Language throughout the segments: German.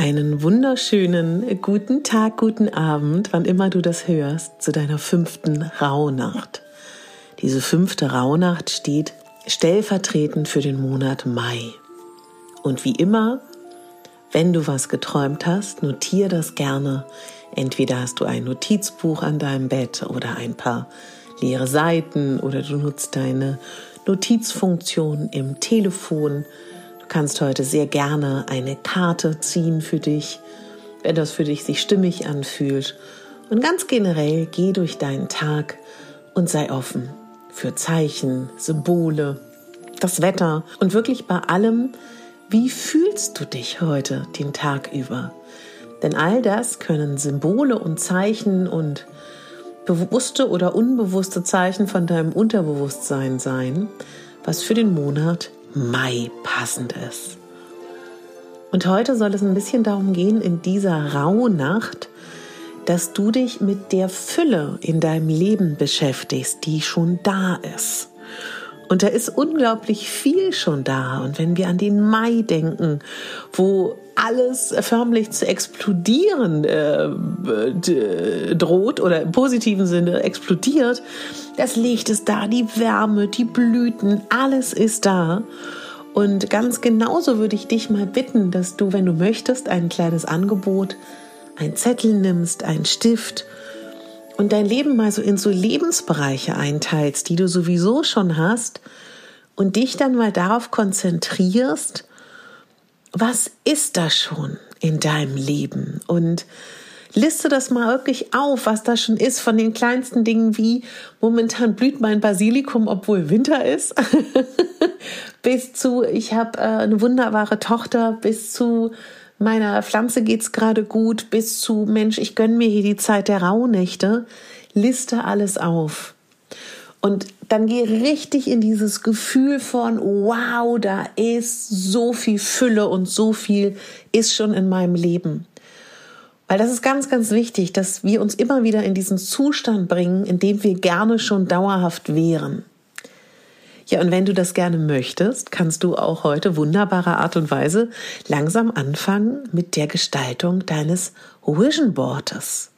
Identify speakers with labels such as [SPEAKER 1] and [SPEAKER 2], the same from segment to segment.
[SPEAKER 1] Einen wunderschönen guten Tag, guten Abend, wann immer du das hörst, zu deiner fünften Rauhnacht. Diese fünfte Rauhnacht steht stellvertretend für den Monat Mai. Und wie immer, wenn du was geträumt hast, notier das gerne. Entweder hast du ein Notizbuch an deinem Bett oder ein paar leere Seiten oder du nutzt deine Notizfunktion im Telefon. Kannst heute sehr gerne eine Karte ziehen für dich, wenn das für dich sich stimmig anfühlt. Und ganz generell geh durch deinen Tag und sei offen für Zeichen, Symbole, das Wetter und wirklich bei allem, wie fühlst du dich heute den Tag über? Denn all das können Symbole und Zeichen und bewusste oder unbewusste Zeichen von deinem Unterbewusstsein sein, was für den Monat Mai passend ist. Und heute soll es ein bisschen darum gehen, in dieser Rauhnacht, dass du dich mit der Fülle in deinem Leben beschäftigst, die schon da ist. Und da ist unglaublich viel schon da. Und wenn wir an den Mai denken, wo alles förmlich zu explodieren äh, droht oder im positiven Sinne explodiert, das Licht ist da, die Wärme, die Blüten, alles ist da. Und ganz genauso würde ich dich mal bitten, dass du, wenn du möchtest, ein kleines Angebot, ein Zettel nimmst, ein Stift und dein Leben mal so in so Lebensbereiche einteilst, die du sowieso schon hast und dich dann mal darauf konzentrierst, was ist da schon in deinem Leben? Und liste das mal wirklich auf, was da schon ist, von den kleinsten Dingen wie momentan blüht mein Basilikum, obwohl Winter ist, bis zu ich habe äh, eine wunderbare Tochter, bis zu meiner Pflanze geht's gerade gut, bis zu Mensch, ich gönn mir hier die Zeit der Rauhnächte, liste alles auf. Und dann geh richtig in dieses Gefühl von, wow, da ist so viel Fülle und so viel ist schon in meinem Leben. Weil das ist ganz, ganz wichtig, dass wir uns immer wieder in diesen Zustand bringen, in dem wir gerne schon dauerhaft wären. Ja, und wenn du das gerne möchtest, kannst du auch heute wunderbare Art und Weise langsam anfangen mit der Gestaltung deines Vision Boards.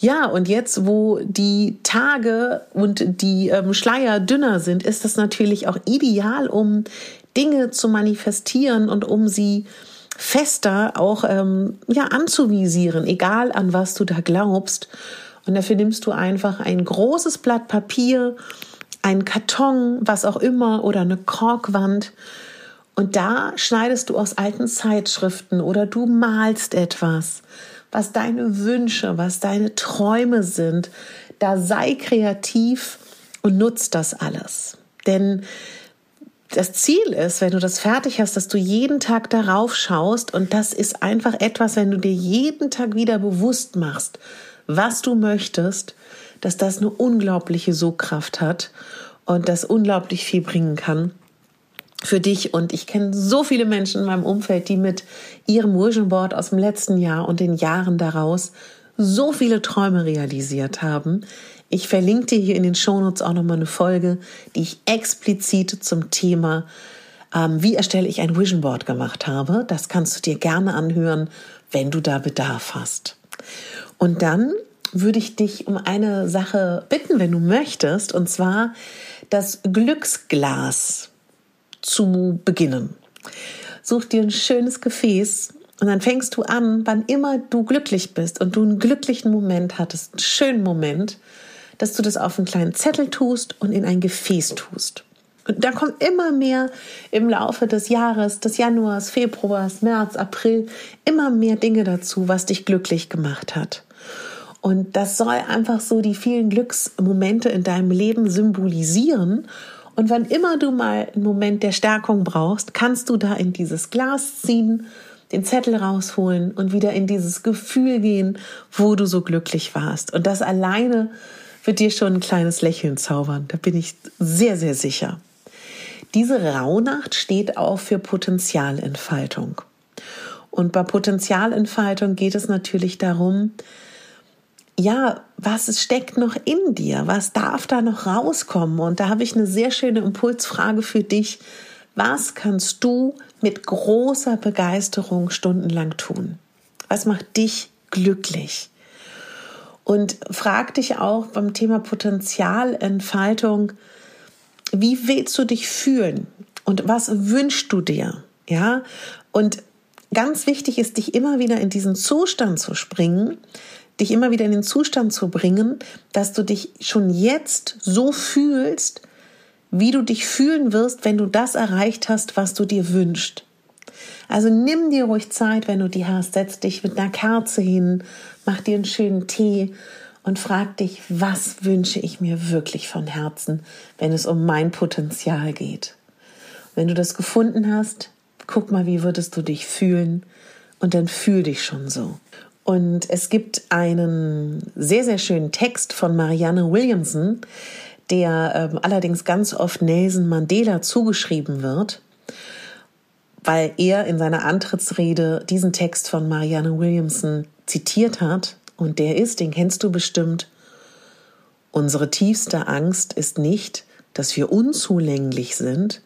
[SPEAKER 1] Ja, und jetzt, wo die Tage und die ähm, Schleier dünner sind, ist das natürlich auch ideal, um Dinge zu manifestieren und um sie fester auch ähm, ja anzuvisieren, egal an was du da glaubst. Und dafür nimmst du einfach ein großes Blatt Papier einen Karton, was auch immer, oder eine Korkwand. Und da schneidest du aus alten Zeitschriften oder du malst etwas, was deine Wünsche, was deine Träume sind. Da sei kreativ und nutzt das alles. Denn das Ziel ist, wenn du das fertig hast, dass du jeden Tag darauf schaust und das ist einfach etwas, wenn du dir jeden Tag wieder bewusst machst, was du möchtest, dass das eine unglaubliche Sogkraft hat und das unglaublich viel bringen kann für dich. Und ich kenne so viele Menschen in meinem Umfeld, die mit ihrem Vision Board aus dem letzten Jahr und den Jahren daraus so viele Träume realisiert haben. Ich verlinke dir hier in den Shownotes auch nochmal eine Folge, die ich explizit zum Thema ähm, wie erstelle ich ein Vision Board gemacht habe. Das kannst du dir gerne anhören, wenn du da Bedarf hast. Und dann würde ich dich um eine Sache bitten, wenn du möchtest, und zwar das Glücksglas zu beginnen. Such dir ein schönes Gefäß und dann fängst du an, wann immer du glücklich bist und du einen glücklichen Moment hattest, einen schönen Moment, dass du das auf einen kleinen Zettel tust und in ein Gefäß tust. Und da kommt immer mehr im Laufe des Jahres, des Januars, Februars, März, April, immer mehr Dinge dazu, was dich glücklich gemacht hat. Und das soll einfach so die vielen Glücksmomente in deinem Leben symbolisieren. Und wann immer du mal einen Moment der Stärkung brauchst, kannst du da in dieses Glas ziehen, den Zettel rausholen und wieder in dieses Gefühl gehen, wo du so glücklich warst. Und das alleine wird dir schon ein kleines Lächeln zaubern. Da bin ich sehr, sehr sicher. Diese Rauhnacht steht auch für Potenzialentfaltung. Und bei Potenzialentfaltung geht es natürlich darum, ja, was steckt noch in dir? Was darf da noch rauskommen? Und da habe ich eine sehr schöne Impulsfrage für dich. Was kannst du mit großer Begeisterung stundenlang tun? Was macht dich glücklich? Und frag dich auch beim Thema Potenzialentfaltung, wie willst du dich fühlen? Und was wünschst du dir? Ja? Und ganz wichtig ist, dich immer wieder in diesen Zustand zu springen, dich immer wieder in den Zustand zu bringen, dass du dich schon jetzt so fühlst, wie du dich fühlen wirst, wenn du das erreicht hast, was du dir wünschst. Also nimm dir ruhig Zeit, wenn du die hast, setz dich mit einer Kerze hin, mach dir einen schönen Tee und frag dich, was wünsche ich mir wirklich von Herzen, wenn es um mein Potenzial geht. Wenn du das gefunden hast, guck mal, wie würdest du dich fühlen und dann fühl dich schon so. Und es gibt einen sehr, sehr schönen Text von Marianne Williamson, der äh, allerdings ganz oft Nelson Mandela zugeschrieben wird, weil er in seiner Antrittsrede diesen Text von Marianne Williamson zitiert hat. Und der ist, den kennst du bestimmt, unsere tiefste Angst ist nicht, dass wir unzulänglich sind.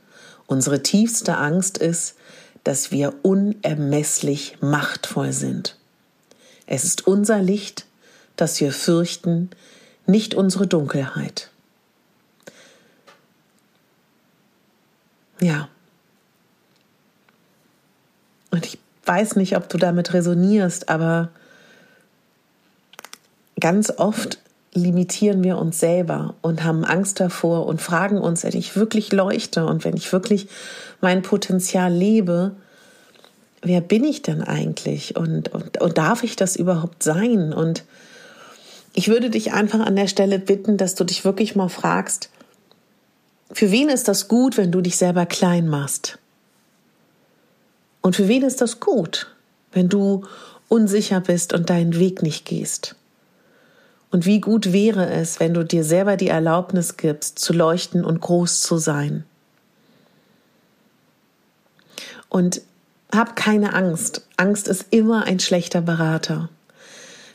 [SPEAKER 1] Unsere tiefste Angst ist, dass wir unermesslich machtvoll sind. Es ist unser Licht, das wir fürchten, nicht unsere Dunkelheit. Ja. Und ich weiß nicht, ob du damit resonierst, aber ganz oft limitieren wir uns selber und haben Angst davor und fragen uns, wenn ich wirklich leuchte und wenn ich wirklich mein Potenzial lebe, wer bin ich denn eigentlich und, und, und darf ich das überhaupt sein? Und ich würde dich einfach an der Stelle bitten, dass du dich wirklich mal fragst, für wen ist das gut, wenn du dich selber klein machst? Und für wen ist das gut, wenn du unsicher bist und deinen Weg nicht gehst? Und wie gut wäre es, wenn du dir selber die Erlaubnis gibst, zu leuchten und groß zu sein? Und hab keine Angst. Angst ist immer ein schlechter Berater.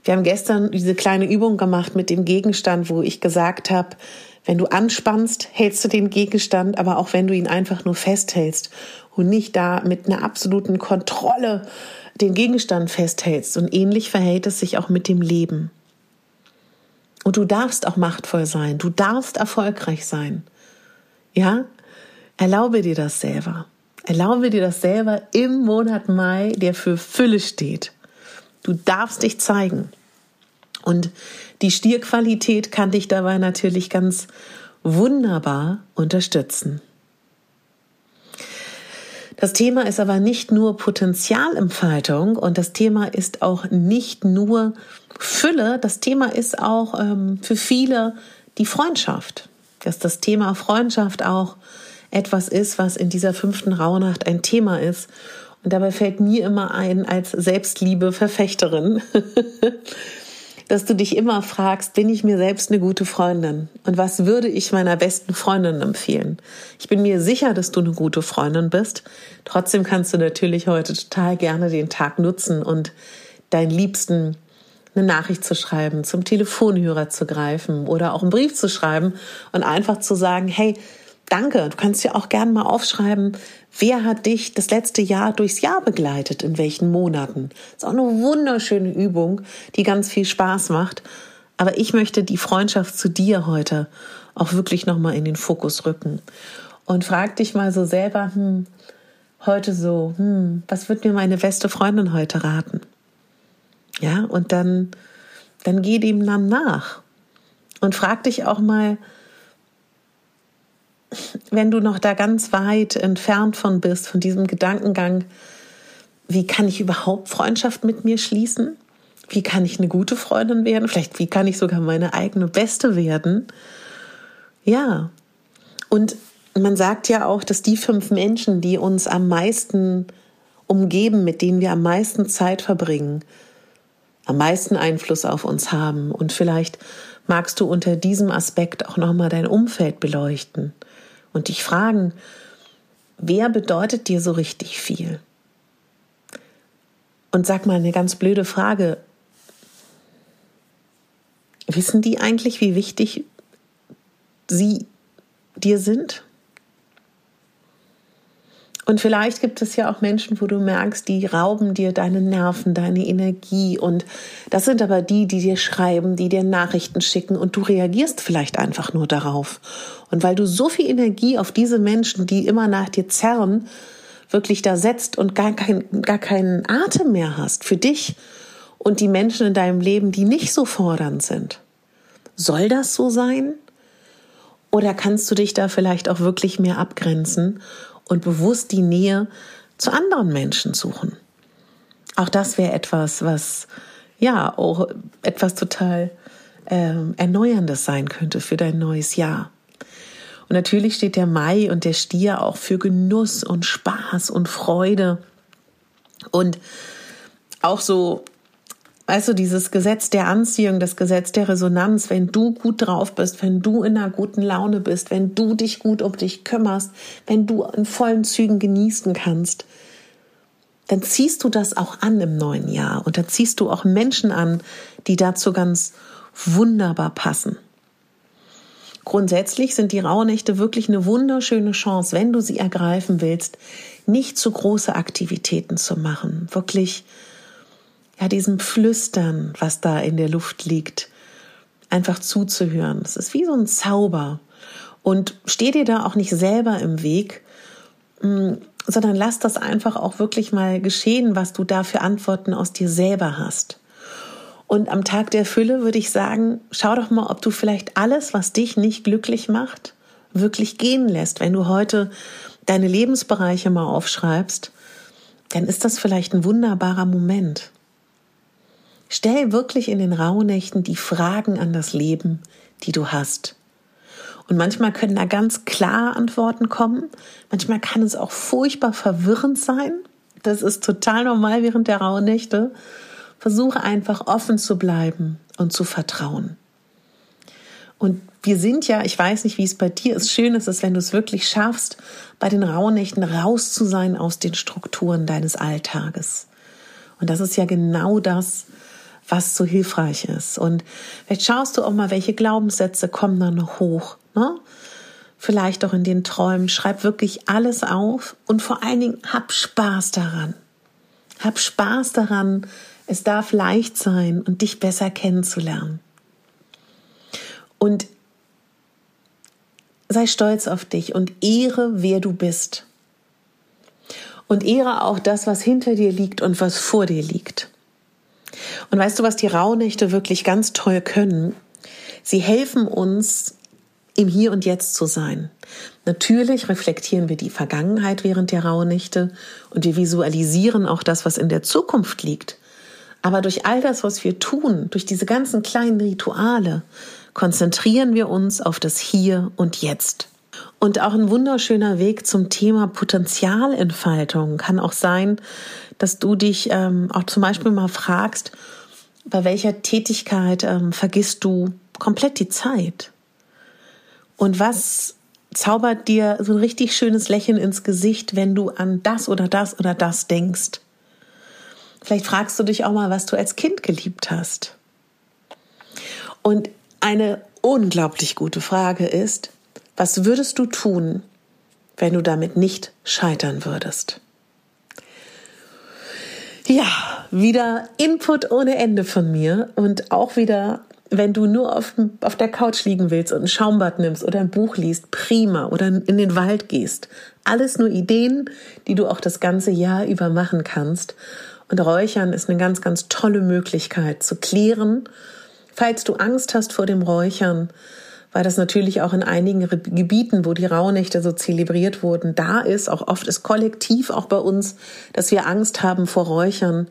[SPEAKER 1] Wir haben gestern diese kleine Übung gemacht mit dem Gegenstand, wo ich gesagt habe, wenn du anspannst, hältst du den Gegenstand, aber auch wenn du ihn einfach nur festhältst und nicht da mit einer absoluten Kontrolle den Gegenstand festhältst. Und ähnlich verhält es sich auch mit dem Leben. Und du darfst auch machtvoll sein, du darfst erfolgreich sein. Ja? Erlaube dir das selber. Erlaube dir das selber im Monat Mai, der für Fülle steht. Du darfst dich zeigen. Und die Stierqualität kann dich dabei natürlich ganz wunderbar unterstützen. Das Thema ist aber nicht nur Potenzialentfaltung und das Thema ist auch nicht nur Fülle, das Thema ist auch ähm, für viele die Freundschaft. Dass das Thema Freundschaft auch etwas ist, was in dieser fünften Rauhnacht ein Thema ist. Und dabei fällt mir immer ein als Selbstliebe-Verfechterin, dass du dich immer fragst, bin ich mir selbst eine gute Freundin? Und was würde ich meiner besten Freundin empfehlen? Ich bin mir sicher, dass du eine gute Freundin bist. Trotzdem kannst du natürlich heute total gerne den Tag nutzen und deinen Liebsten eine Nachricht zu schreiben, zum Telefonhörer zu greifen oder auch einen Brief zu schreiben und einfach zu sagen, hey, danke. Du kannst ja auch gerne mal aufschreiben, wer hat dich das letzte Jahr durchs Jahr begleitet, in welchen Monaten. Das ist auch eine wunderschöne Übung, die ganz viel Spaß macht. Aber ich möchte die Freundschaft zu dir heute auch wirklich nochmal in den Fokus rücken. Und frag dich mal so selber, hm, heute so, hm, was wird mir meine beste Freundin heute raten? Ja, und dann, dann geh dem dann nach. Und frag dich auch mal, wenn du noch da ganz weit entfernt von bist, von diesem Gedankengang, wie kann ich überhaupt Freundschaft mit mir schließen? Wie kann ich eine gute Freundin werden? Vielleicht, wie kann ich sogar meine eigene Beste werden? Ja. Und man sagt ja auch, dass die fünf Menschen, die uns am meisten umgeben, mit denen wir am meisten Zeit verbringen, am meisten Einfluss auf uns haben. Und vielleicht magst du unter diesem Aspekt auch nochmal dein Umfeld beleuchten und dich fragen, wer bedeutet dir so richtig viel? Und sag mal eine ganz blöde Frage. Wissen die eigentlich, wie wichtig sie dir sind? Und vielleicht gibt es ja auch Menschen, wo du merkst, die rauben dir deine Nerven, deine Energie. Und das sind aber die, die dir schreiben, die dir Nachrichten schicken und du reagierst vielleicht einfach nur darauf. Und weil du so viel Energie auf diese Menschen, die immer nach dir zerren, wirklich da setzt und gar, kein, gar keinen Atem mehr hast für dich und die Menschen in deinem Leben, die nicht so fordernd sind. Soll das so sein? Oder kannst du dich da vielleicht auch wirklich mehr abgrenzen und bewusst die Nähe zu anderen Menschen suchen. Auch das wäre etwas, was ja auch etwas total ähm, Erneuerndes sein könnte für dein neues Jahr. Und natürlich steht der Mai und der Stier auch für Genuss und Spaß und Freude und auch so Weißt du, dieses Gesetz der Anziehung, das Gesetz der Resonanz, wenn du gut drauf bist, wenn du in einer guten Laune bist, wenn du dich gut um dich kümmerst, wenn du in vollen Zügen genießen kannst, dann ziehst du das auch an im neuen Jahr und dann ziehst du auch Menschen an, die dazu ganz wunderbar passen. Grundsätzlich sind die Rauhnächte wirklich eine wunderschöne Chance, wenn du sie ergreifen willst, nicht zu große Aktivitäten zu machen, wirklich ja, diesem Flüstern, was da in der Luft liegt, einfach zuzuhören. Es ist wie so ein Zauber. Und steh dir da auch nicht selber im Weg, mm, sondern lass das einfach auch wirklich mal geschehen, was du da für Antworten aus dir selber hast. Und am Tag der Fülle würde ich sagen, schau doch mal, ob du vielleicht alles, was dich nicht glücklich macht, wirklich gehen lässt. Wenn du heute deine Lebensbereiche mal aufschreibst, dann ist das vielleicht ein wunderbarer Moment. Stell wirklich in den Rauhnächten die Fragen an das Leben, die du hast. Und manchmal können da ganz klar Antworten kommen. Manchmal kann es auch furchtbar verwirrend sein. Das ist total normal während der Rauhnächte. Versuche einfach offen zu bleiben und zu vertrauen. Und wir sind ja, ich weiß nicht, wie es bei dir ist, schön ist es, wenn du es wirklich schaffst, bei den Rauhnächten raus zu sein aus den Strukturen deines Alltages. Und das ist ja genau das, was so hilfreich ist. Und vielleicht schaust du auch mal, welche Glaubenssätze kommen da noch hoch. Ne? Vielleicht auch in den Träumen. Schreib wirklich alles auf und vor allen Dingen hab Spaß daran. Hab Spaß daran. Es darf leicht sein und dich besser kennenzulernen. Und sei stolz auf dich und ehre, wer du bist. Und ehre auch das, was hinter dir liegt und was vor dir liegt. Und weißt du, was die Rauhnächte wirklich ganz toll können? Sie helfen uns, im Hier und Jetzt zu sein. Natürlich reflektieren wir die Vergangenheit während der Rauhnächte und wir visualisieren auch das, was in der Zukunft liegt. Aber durch all das, was wir tun, durch diese ganzen kleinen Rituale, konzentrieren wir uns auf das Hier und Jetzt. Und auch ein wunderschöner Weg zum Thema Potenzialentfaltung kann auch sein, dass du dich ähm, auch zum Beispiel mal fragst, bei welcher Tätigkeit ähm, vergisst du komplett die Zeit? Und was zaubert dir so ein richtig schönes Lächeln ins Gesicht, wenn du an das oder das oder das denkst? Vielleicht fragst du dich auch mal, was du als Kind geliebt hast. Und eine unglaublich gute Frage ist, was würdest du tun, wenn du damit nicht scheitern würdest? Ja, wieder Input ohne Ende von mir und auch wieder, wenn du nur auf, auf der Couch liegen willst und ein Schaumbad nimmst oder ein Buch liest, prima, oder in den Wald gehst. Alles nur Ideen, die du auch das ganze Jahr über machen kannst. Und Räuchern ist eine ganz, ganz tolle Möglichkeit zu klären. Falls du Angst hast vor dem Räuchern, weil das natürlich auch in einigen Gebieten, wo die Rauhnächte so zelebriert wurden, da ist, auch oft ist kollektiv auch bei uns, dass wir Angst haben vor Räuchern.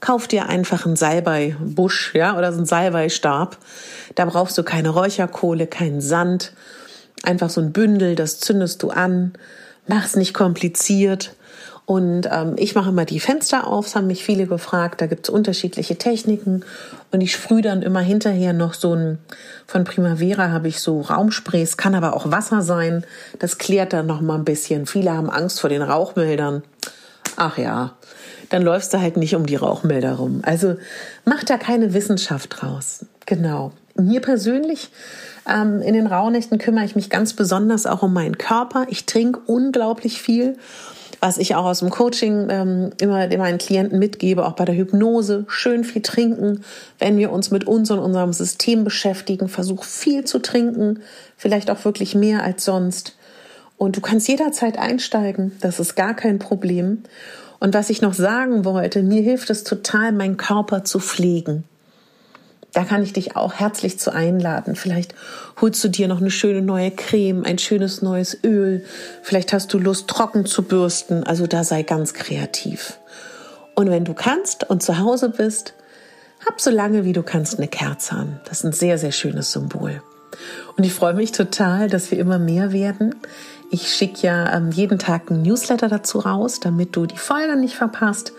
[SPEAKER 1] Kauf dir einfach einen Salbeibusch, ja, oder so einen Salbeistab. Da brauchst du keine Räucherkohle, keinen Sand. Einfach so ein Bündel, das zündest du an. Mach's nicht kompliziert. Und ähm, ich mache immer die Fenster auf, das haben mich viele gefragt. Da gibt es unterschiedliche Techniken. Und ich sprühe dann immer hinterher noch so ein, von Primavera habe ich so Raumsprays, kann aber auch Wasser sein. Das klärt dann noch mal ein bisschen. Viele haben Angst vor den Rauchmeldern. Ach ja, dann läufst du halt nicht um die Rauchmelder rum. Also mach da keine Wissenschaft draus. Genau. Mir persönlich ähm, in den Rauhnächten kümmere ich mich ganz besonders auch um meinen Körper. Ich trinke unglaublich viel was ich auch aus dem Coaching ähm, immer meinen Klienten mitgebe, auch bei der Hypnose, schön viel trinken, wenn wir uns mit uns und unserem System beschäftigen, versuch viel zu trinken, vielleicht auch wirklich mehr als sonst. Und du kannst jederzeit einsteigen, das ist gar kein Problem. Und was ich noch sagen wollte, mir hilft es total, meinen Körper zu pflegen. Da kann ich dich auch herzlich zu einladen. Vielleicht holst du dir noch eine schöne neue Creme, ein schönes neues Öl. Vielleicht hast du Lust, trocken zu bürsten. Also da sei ganz kreativ. Und wenn du kannst und zu Hause bist, hab so lange wie du kannst eine Kerze an. Das ist ein sehr, sehr schönes Symbol. Und ich freue mich total, dass wir immer mehr werden. Ich schicke ja ähm, jeden Tag einen Newsletter dazu raus, damit du die Folge nicht verpasst.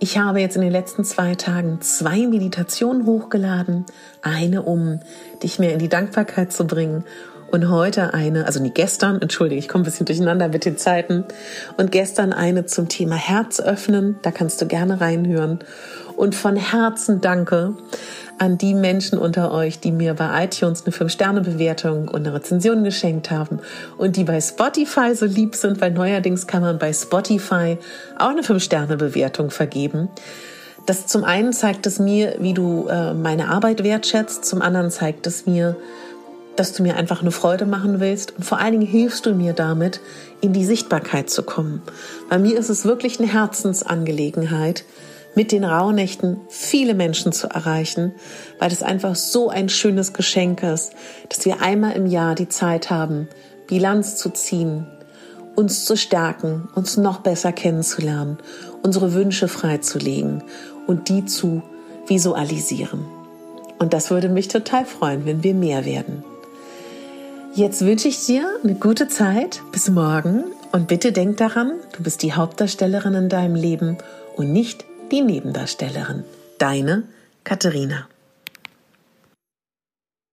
[SPEAKER 1] Ich habe jetzt in den letzten zwei Tagen zwei Meditationen hochgeladen. Eine, um dich mehr in die Dankbarkeit zu bringen. Und heute eine, also nie gestern, entschuldige, ich komme ein bisschen durcheinander mit den Zeiten. Und gestern eine zum Thema Herz öffnen. Da kannst du gerne reinhören. Und von Herzen danke an die Menschen unter euch, die mir bei iTunes eine 5-Sterne-Bewertung und eine Rezension geschenkt haben und die bei Spotify so lieb sind, weil neuerdings kann man bei Spotify auch eine 5-Sterne-Bewertung vergeben. Das zum einen zeigt es mir, wie du äh, meine Arbeit wertschätzt, zum anderen zeigt es mir, dass du mir einfach eine Freude machen willst und vor allen Dingen hilfst du mir damit, in die Sichtbarkeit zu kommen. Bei mir ist es wirklich eine Herzensangelegenheit, mit den Rauhnächten viele Menschen zu erreichen, weil es einfach so ein schönes Geschenk ist, dass wir einmal im Jahr die Zeit haben, Bilanz zu ziehen, uns zu stärken, uns noch besser kennenzulernen, unsere Wünsche freizulegen und die zu visualisieren. Und das würde mich total freuen, wenn wir mehr werden. Jetzt wünsche ich dir eine gute Zeit. Bis morgen. Und bitte denk daran, du bist die Hauptdarstellerin in deinem Leben und nicht die Nebendarstellerin. Deine Katharina.